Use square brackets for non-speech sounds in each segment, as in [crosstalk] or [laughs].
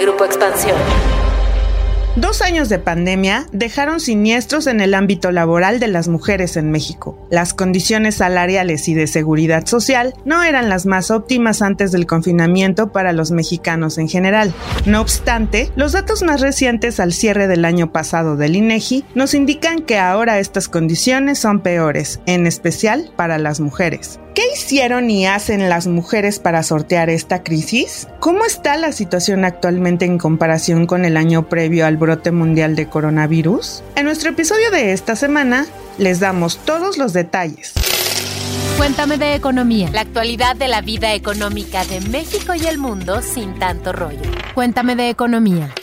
Grupo Expansión. Dos años de pandemia dejaron siniestros en el ámbito laboral de las mujeres en México. Las condiciones salariales y de seguridad social no eran las más óptimas antes del confinamiento para los mexicanos en general. No obstante, los datos más recientes al cierre del año pasado del INEGI nos indican que ahora estas condiciones son peores, en especial para las mujeres. ¿Qué hicieron y hacen las mujeres para sortear esta crisis? ¿Cómo está la situación actualmente en comparación con el año previo al brote mundial de coronavirus? En nuestro episodio de esta semana les damos todos los detalles. Cuéntame de economía. La actualidad de la vida económica de México y el mundo sin tanto rollo. Cuéntame de economía.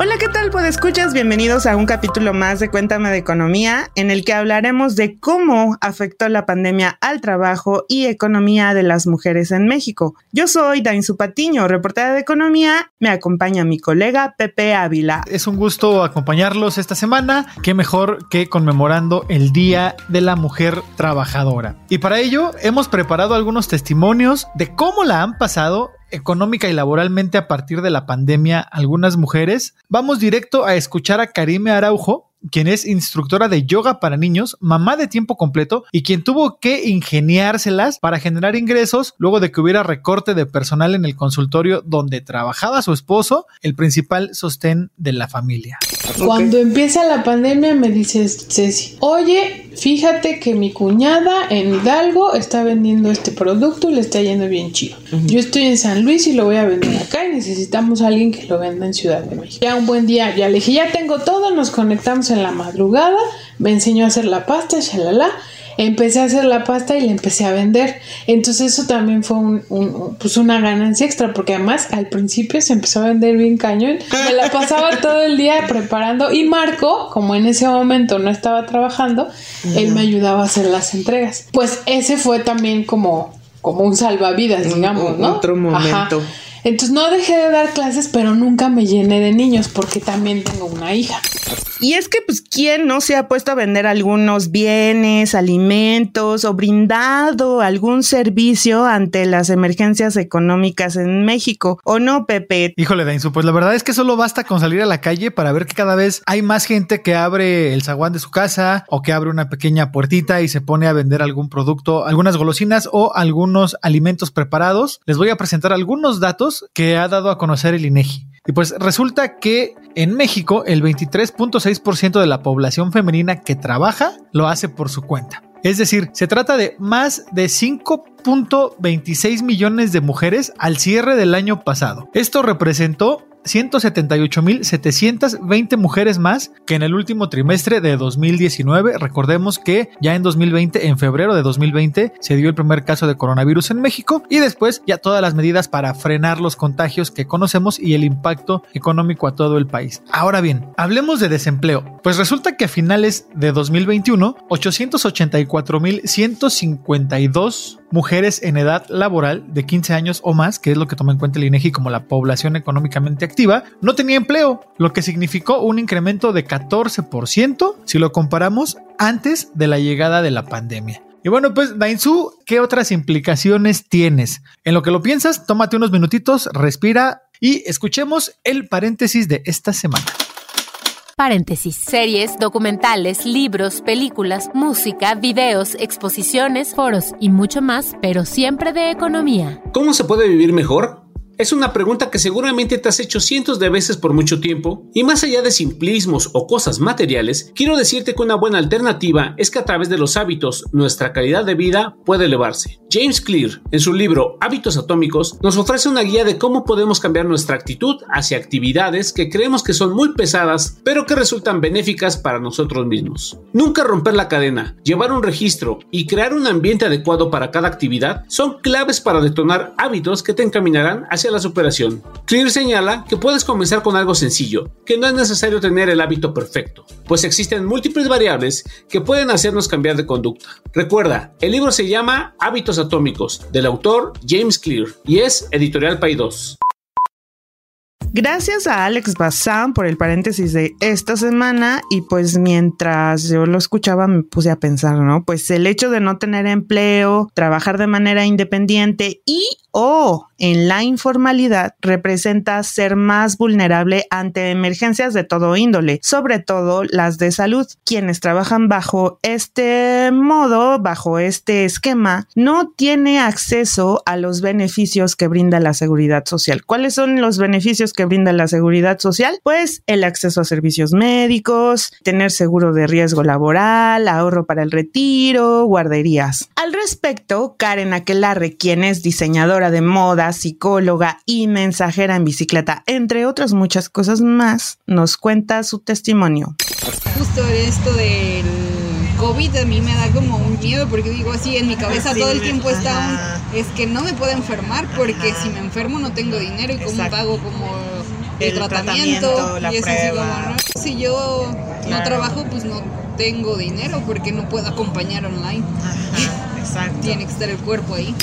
Hola, ¿qué tal? Pues escuchas, bienvenidos a un capítulo más de Cuéntame de Economía, en el que hablaremos de cómo afectó la pandemia al trabajo y economía de las mujeres en México. Yo soy Dainzu Patiño, reportera de Economía, me acompaña mi colega Pepe Ávila. Es un gusto acompañarlos esta semana, qué mejor que conmemorando el Día de la Mujer Trabajadora. Y para ello hemos preparado algunos testimonios de cómo la han pasado económica y laboralmente a partir de la pandemia algunas mujeres, vamos directo a escuchar a Karime Araujo, quien es instructora de yoga para niños, mamá de tiempo completo y quien tuvo que ingeniárselas para generar ingresos luego de que hubiera recorte de personal en el consultorio donde trabajaba su esposo, el principal sostén de la familia. Cuando empieza la pandemia me dice Ceci, oye, fíjate que mi cuñada en Hidalgo está vendiendo este producto y le está yendo bien chido. Yo estoy en San Luis y lo voy a vender acá y necesitamos a alguien que lo venda en Ciudad de México. Ya un buen día, ya le dije, ya tengo todo, nos conectamos en la madrugada, me enseñó a hacer la pasta, shalala empecé a hacer la pasta y la empecé a vender. Entonces eso también fue un, pues una ganancia extra, porque además al principio se empezó a vender bien cañón. Me la pasaba [laughs] todo el día preparando y Marco, como en ese momento no estaba trabajando, él me ayudaba a hacer las entregas. Pues ese fue también como, como un salvavidas, digamos, ¿no? Otro momento. Entonces no dejé de dar clases, pero nunca me llené de niños porque también tengo una hija. Y es que, pues, ¿quién no se ha puesto a vender algunos bienes, alimentos o brindado algún servicio ante las emergencias económicas en México? ¿O no, Pepe? Híjole, Dainzu, pues la verdad es que solo basta con salir a la calle para ver que cada vez hay más gente que abre el zaguán de su casa o que abre una pequeña puertita y se pone a vender algún producto, algunas golosinas o algunos alimentos preparados. Les voy a presentar algunos datos que ha dado a conocer el INEGI. Y pues resulta que en México el 23.6% de la población femenina que trabaja lo hace por su cuenta. Es decir, se trata de más de 5.26 millones de mujeres al cierre del año pasado. Esto representó 178.720 mujeres más que en el último trimestre de 2019. Recordemos que ya en 2020, en febrero de 2020, se dio el primer caso de coronavirus en México y después ya todas las medidas para frenar los contagios que conocemos y el impacto económico a todo el país. Ahora bien, hablemos de desempleo. Pues resulta que a finales de 2021, 884.152 mujeres en edad laboral de 15 años o más, que es lo que toma en cuenta el INEGI como la población económicamente activa, no tenía empleo, lo que significó un incremento de 14% si lo comparamos antes de la llegada de la pandemia. Y bueno, pues Dainzu, ¿qué otras implicaciones tienes? En lo que lo piensas, tómate unos minutitos, respira y escuchemos el paréntesis de esta semana. Paréntesis. Series, documentales, libros, películas, música, videos, exposiciones, foros y mucho más, pero siempre de economía. ¿Cómo se puede vivir mejor? Es una pregunta que seguramente te has hecho cientos de veces por mucho tiempo, y más allá de simplismos o cosas materiales, quiero decirte que una buena alternativa es que a través de los hábitos nuestra calidad de vida puede elevarse. James Clear, en su libro Hábitos Atómicos, nos ofrece una guía de cómo podemos cambiar nuestra actitud hacia actividades que creemos que son muy pesadas, pero que resultan benéficas para nosotros mismos. Nunca romper la cadena, llevar un registro y crear un ambiente adecuado para cada actividad son claves para detonar hábitos que te encaminarán hacia la superación. Clear señala que puedes comenzar con algo sencillo, que no es necesario tener el hábito perfecto, pues existen múltiples variables que pueden hacernos cambiar de conducta. Recuerda, el libro se llama Hábitos Atómicos, del autor James Clear, y es editorial Pay 2. Gracias a Alex Bazán por el paréntesis de esta semana y pues mientras yo lo escuchaba me puse a pensar, ¿no? Pues el hecho de no tener empleo, trabajar de manera independiente y o en la informalidad representa ser más vulnerable ante emergencias de todo índole, sobre todo las de salud. Quienes trabajan bajo este modo, bajo este esquema, no tiene acceso a los beneficios que brinda la seguridad social. ¿Cuáles son los beneficios que brinda la seguridad social? Pues el acceso a servicios médicos, tener seguro de riesgo laboral, ahorro para el retiro, guarderías. Al respecto, Karen Aquelarre, quien es diseñadora de moda, psicóloga y mensajera en bicicleta, entre otras muchas cosas más, nos cuenta su testimonio. Justo esto del COVID a mí me da como un miedo porque digo así, en mi cabeza todo el tiempo está un, es que no me puedo enfermar porque si me enfermo no tengo dinero y cómo pago como el, tratamiento, y eso así como, si yo no trabajo pues no tengo dinero porque no puedo acompañar online. Tiene que estar el cuerpo ahí.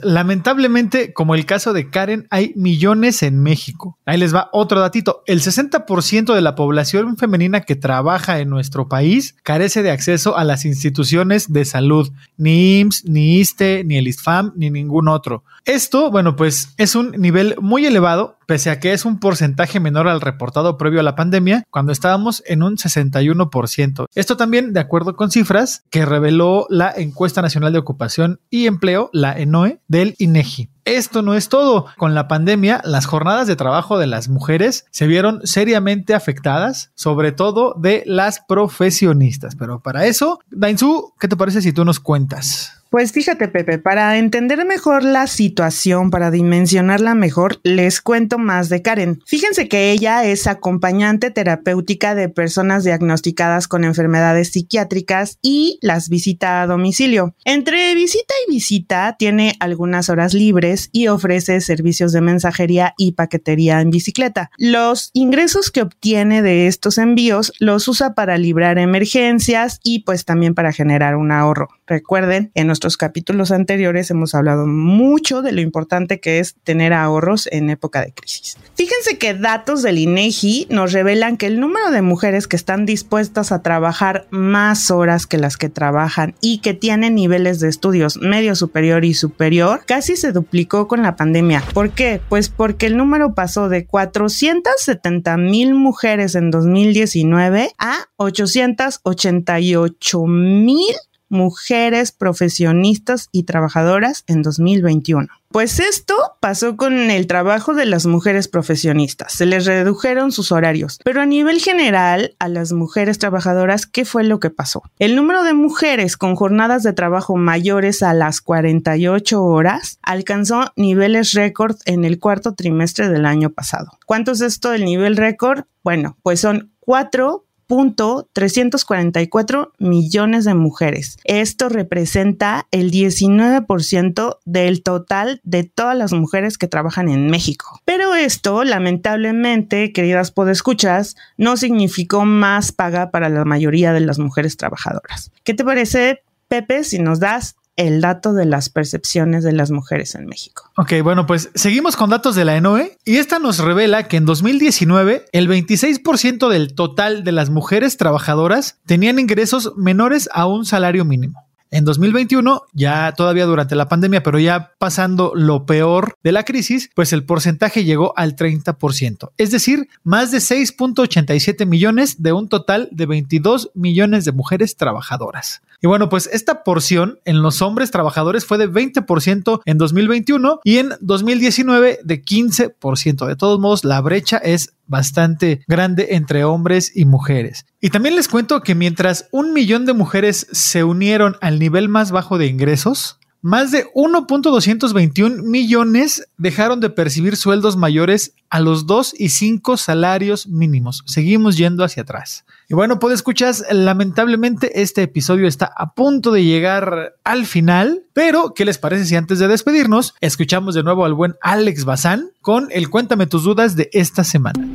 Lamentablemente, como el caso de Karen, hay millones en México. Ahí les va otro datito. El 60% de la población femenina que trabaja en nuestro país carece de acceso a las instituciones de salud, ni IMSS, ni ISTE, ni el ISFAM, ni ningún otro. Esto, bueno, pues es un nivel muy elevado pese a que es un porcentaje menor al reportado previo a la pandemia, cuando estábamos en un 61%. Esto también de acuerdo con cifras que reveló la Encuesta Nacional de Ocupación y Empleo, la ENOE, del INEGI. Esto no es todo. Con la pandemia, las jornadas de trabajo de las mujeres se vieron seriamente afectadas, sobre todo de las profesionistas. Pero para eso, Dainzu, ¿qué te parece si tú nos cuentas? Pues fíjate, Pepe, para entender mejor la situación, para dimensionarla mejor, les cuento más de Karen. Fíjense que ella es acompañante terapéutica de personas diagnosticadas con enfermedades psiquiátricas y las visita a domicilio. Entre visita y visita tiene algunas horas libres y ofrece servicios de mensajería y paquetería en bicicleta. Los ingresos que obtiene de estos envíos los usa para librar emergencias y pues también para generar un ahorro. Recuerden, en nuestros capítulos anteriores hemos hablado mucho de lo importante que es tener ahorros en época de crisis. Fíjense que datos del INEGI nos revelan que el número de mujeres que están dispuestas a trabajar más horas que las que trabajan y que tienen niveles de estudios medio superior y superior casi se duplicó con la pandemia. ¿Por qué? Pues porque el número pasó de 470 mil mujeres en 2019 a 888 mil mujeres profesionistas y trabajadoras en 2021. Pues esto pasó con el trabajo de las mujeres profesionistas. Se les redujeron sus horarios. Pero a nivel general, a las mujeres trabajadoras, ¿qué fue lo que pasó? El número de mujeres con jornadas de trabajo mayores a las 48 horas alcanzó niveles récord en el cuarto trimestre del año pasado. ¿Cuánto es esto del nivel récord? Bueno, pues son 4 344 millones de mujeres. Esto representa el 19% del total de todas las mujeres que trabajan en México. Pero esto, lamentablemente, queridas podescuchas, no significó más paga para la mayoría de las mujeres trabajadoras. ¿Qué te parece, Pepe, si nos das el dato de las percepciones de las mujeres en México. Ok, bueno, pues seguimos con datos de la ENOE y esta nos revela que en 2019 el 26% del total de las mujeres trabajadoras tenían ingresos menores a un salario mínimo. En 2021, ya todavía durante la pandemia, pero ya pasando lo peor de la crisis, pues el porcentaje llegó al 30%, es decir, más de 6.87 millones de un total de 22 millones de mujeres trabajadoras. Y bueno, pues esta porción en los hombres trabajadores fue de 20% en 2021 y en 2019 de 15%. De todos modos, la brecha es bastante grande entre hombres y mujeres. Y también les cuento que mientras un millón de mujeres se unieron al nivel más bajo de ingresos, más de 1.221 millones dejaron de percibir sueldos mayores a los 2 y 5 salarios mínimos. Seguimos yendo hacia atrás. Y bueno, pues escuchas, lamentablemente este episodio está a punto de llegar al final, pero ¿qué les parece si antes de despedirnos escuchamos de nuevo al buen Alex Bazán con el Cuéntame tus dudas de esta semana?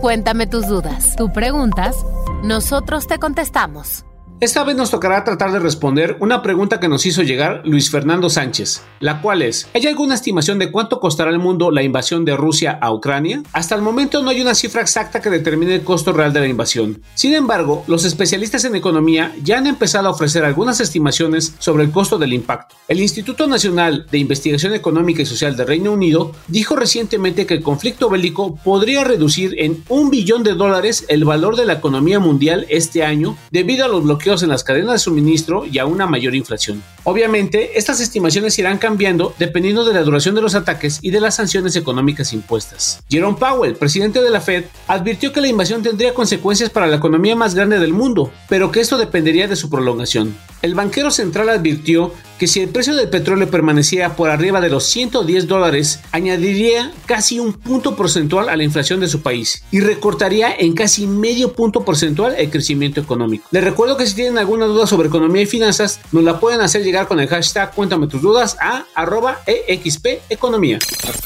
Cuéntame tus dudas. Tú preguntas, nosotros te contestamos. Esta vez nos tocará tratar de responder una pregunta que nos hizo llegar Luis Fernando Sánchez, la cual es, ¿hay alguna estimación de cuánto costará al mundo la invasión de Rusia a Ucrania? Hasta el momento no hay una cifra exacta que determine el costo real de la invasión. Sin embargo, los especialistas en economía ya han empezado a ofrecer algunas estimaciones sobre el costo del impacto. El Instituto Nacional de Investigación Económica y Social del Reino Unido dijo recientemente que el conflicto bélico podría reducir en un billón de dólares el valor de la economía mundial este año debido a los bloqueos en las cadenas de suministro y a una mayor inflación. Obviamente, estas estimaciones irán cambiando dependiendo de la duración de los ataques y de las sanciones económicas impuestas. Jerome Powell, presidente de la Fed, advirtió que la invasión tendría consecuencias para la economía más grande del mundo, pero que esto dependería de su prolongación. El banquero central advirtió que si el precio del petróleo permanecía por arriba de los 110 dólares, añadiría casi un punto porcentual a la inflación de su país y recortaría en casi medio punto porcentual el crecimiento económico. Les recuerdo que si tienen alguna duda sobre economía y finanzas, nos la pueden hacer llegar con el hashtag cuéntame tus dudas a arroba exp economía.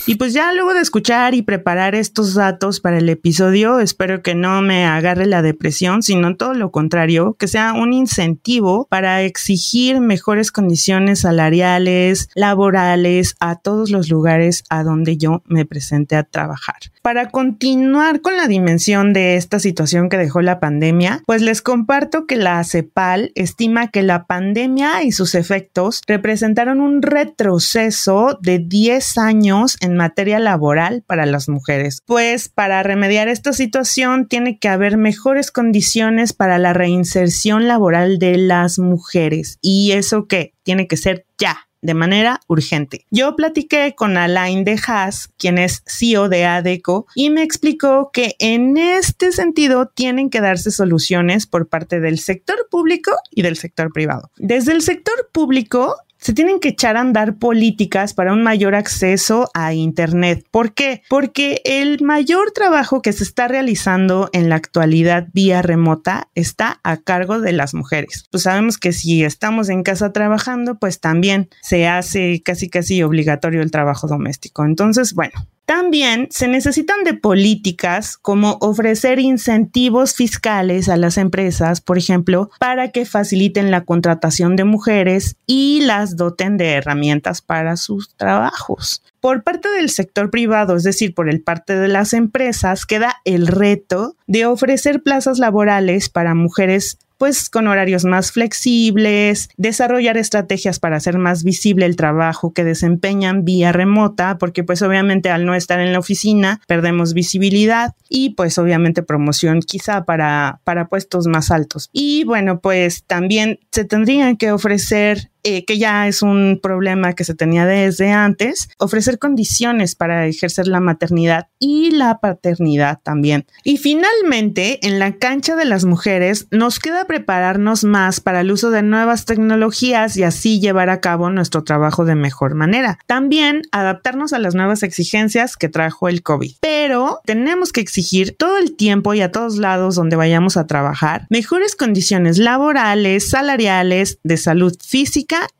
Y pues ya luego de escuchar y preparar estos datos para el episodio, espero que no me agarre la depresión, sino todo lo contrario, que sea un incentivo para exigir mejores condiciones salariales, laborales, a todos los lugares a donde yo me presenté a trabajar. Para continuar con la dimensión de esta situación que dejó la pandemia, pues les comparto que la CEPAL estima que la pandemia y sus efectos representaron un retroceso de 10 años en materia laboral para las mujeres. Pues para remediar esta situación tiene que haber mejores condiciones para la reinserción laboral de las mujeres. ¿Y eso qué? Tiene que ser ya de manera urgente. Yo platiqué con Alain de Haas, quien es CEO de ADECO, y me explicó que en este sentido tienen que darse soluciones por parte del sector público y del sector privado. Desde el sector público se tienen que echar a andar políticas para un mayor acceso a Internet. ¿Por qué? Porque el mayor trabajo que se está realizando en la actualidad vía remota está a cargo de las mujeres. Pues sabemos que si estamos en casa trabajando, pues también se hace casi casi obligatorio el trabajo doméstico. Entonces, bueno, también se necesitan de políticas como ofrecer incentivos fiscales a las empresas, por ejemplo, para que faciliten la contratación de mujeres y las doten de herramientas para sus trabajos. Por parte del sector privado, es decir, por el parte de las empresas, queda el reto de ofrecer plazas laborales para mujeres pues con horarios más flexibles, desarrollar estrategias para hacer más visible el trabajo que desempeñan vía remota, porque pues obviamente al no estar en la oficina perdemos visibilidad y pues obviamente promoción quizá para, para puestos más altos. Y bueno, pues también se tendrían que ofrecer eh, que ya es un problema que se tenía desde antes, ofrecer condiciones para ejercer la maternidad y la paternidad también. Y finalmente, en la cancha de las mujeres, nos queda prepararnos más para el uso de nuevas tecnologías y así llevar a cabo nuestro trabajo de mejor manera. También adaptarnos a las nuevas exigencias que trajo el COVID. Pero tenemos que exigir todo el tiempo y a todos lados donde vayamos a trabajar mejores condiciones laborales, salariales, de salud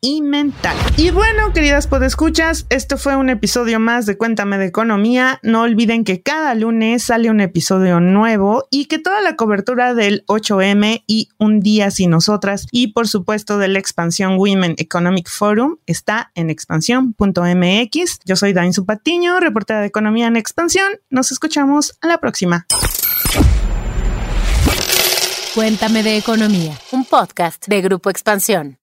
y mental. Y bueno, queridas podescuchas, esto fue un episodio más de Cuéntame de Economía. No olviden que cada lunes sale un episodio nuevo y que toda la cobertura del 8M y Un Día Sin Nosotras y por supuesto de la expansión Women Economic Forum está en expansión.mx. Yo soy Dain Patiño, reportera de Economía en Expansión. Nos escuchamos a la próxima. Cuéntame de Economía, un podcast de Grupo Expansión.